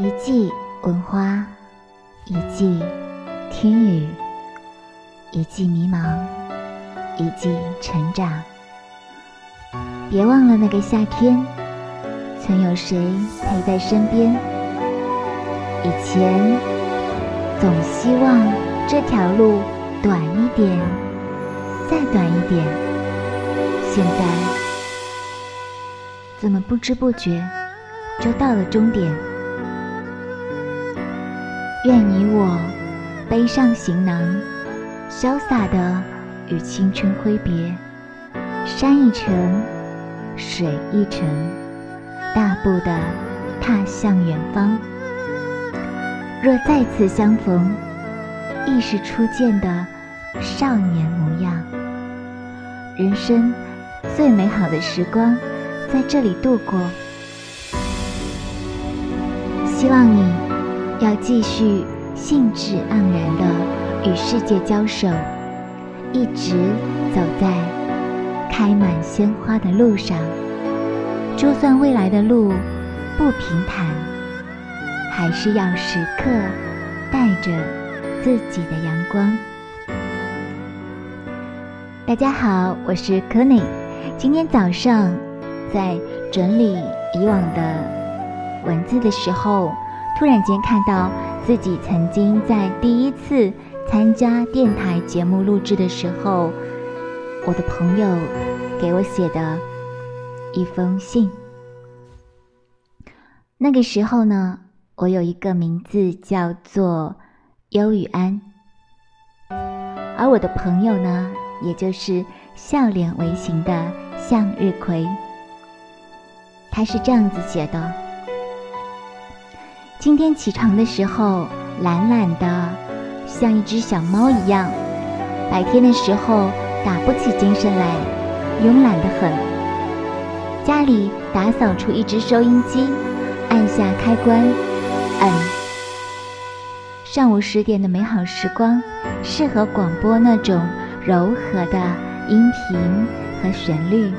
一季闻花，一季听雨，一季迷茫，一季成长。别忘了那个夏天，曾有谁陪在身边？以前总希望这条路短一点，再短一点。现在怎么不知不觉就到了终点？愿你我背上行囊，潇洒的与青春挥别，山一程，水一程，大步的踏向远方。若再次相逢，亦是初见的少年模样。人生最美好的时光，在这里度过。希望你。要继续兴致盎然的与世界交手，一直走在开满鲜花的路上。就算未来的路不平坦，还是要时刻带着自己的阳光。大家好，我是柯内。今天早上在整理以往的文字的时候。突然间看到自己曾经在第一次参加电台节目录制的时候，我的朋友给我写的一封信。那个时候呢，我有一个名字叫做忧雨安，而我的朋友呢，也就是笑脸微型的向日葵。他是这样子写的。今天起床的时候，懒懒的，像一只小猫一样。白天的时候打不起精神来，慵懒的很。家里打扫出一只收音机，按下开关，嗯。上午十点的美好时光，适合广播那种柔和的音频和旋律。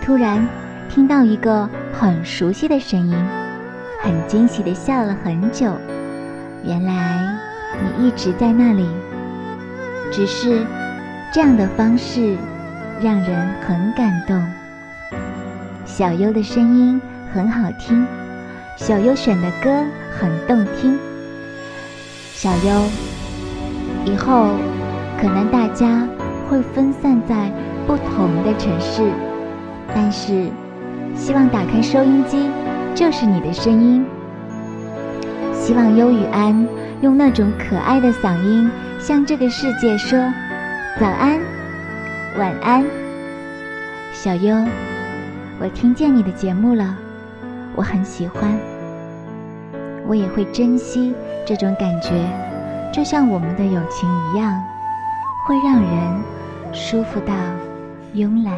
突然听到一个很熟悉的声音。很惊喜的笑了很久，原来你一直在那里。只是这样的方式让人很感动。小优的声音很好听，小优选的歌很动听。小优，以后可能大家会分散在不同的城市，但是希望打开收音机。就是你的声音，希望优与安用那种可爱的嗓音向这个世界说早安、晚安。小优，我听见你的节目了，我很喜欢，我也会珍惜这种感觉，就像我们的友情一样，会让人舒服到慵懒。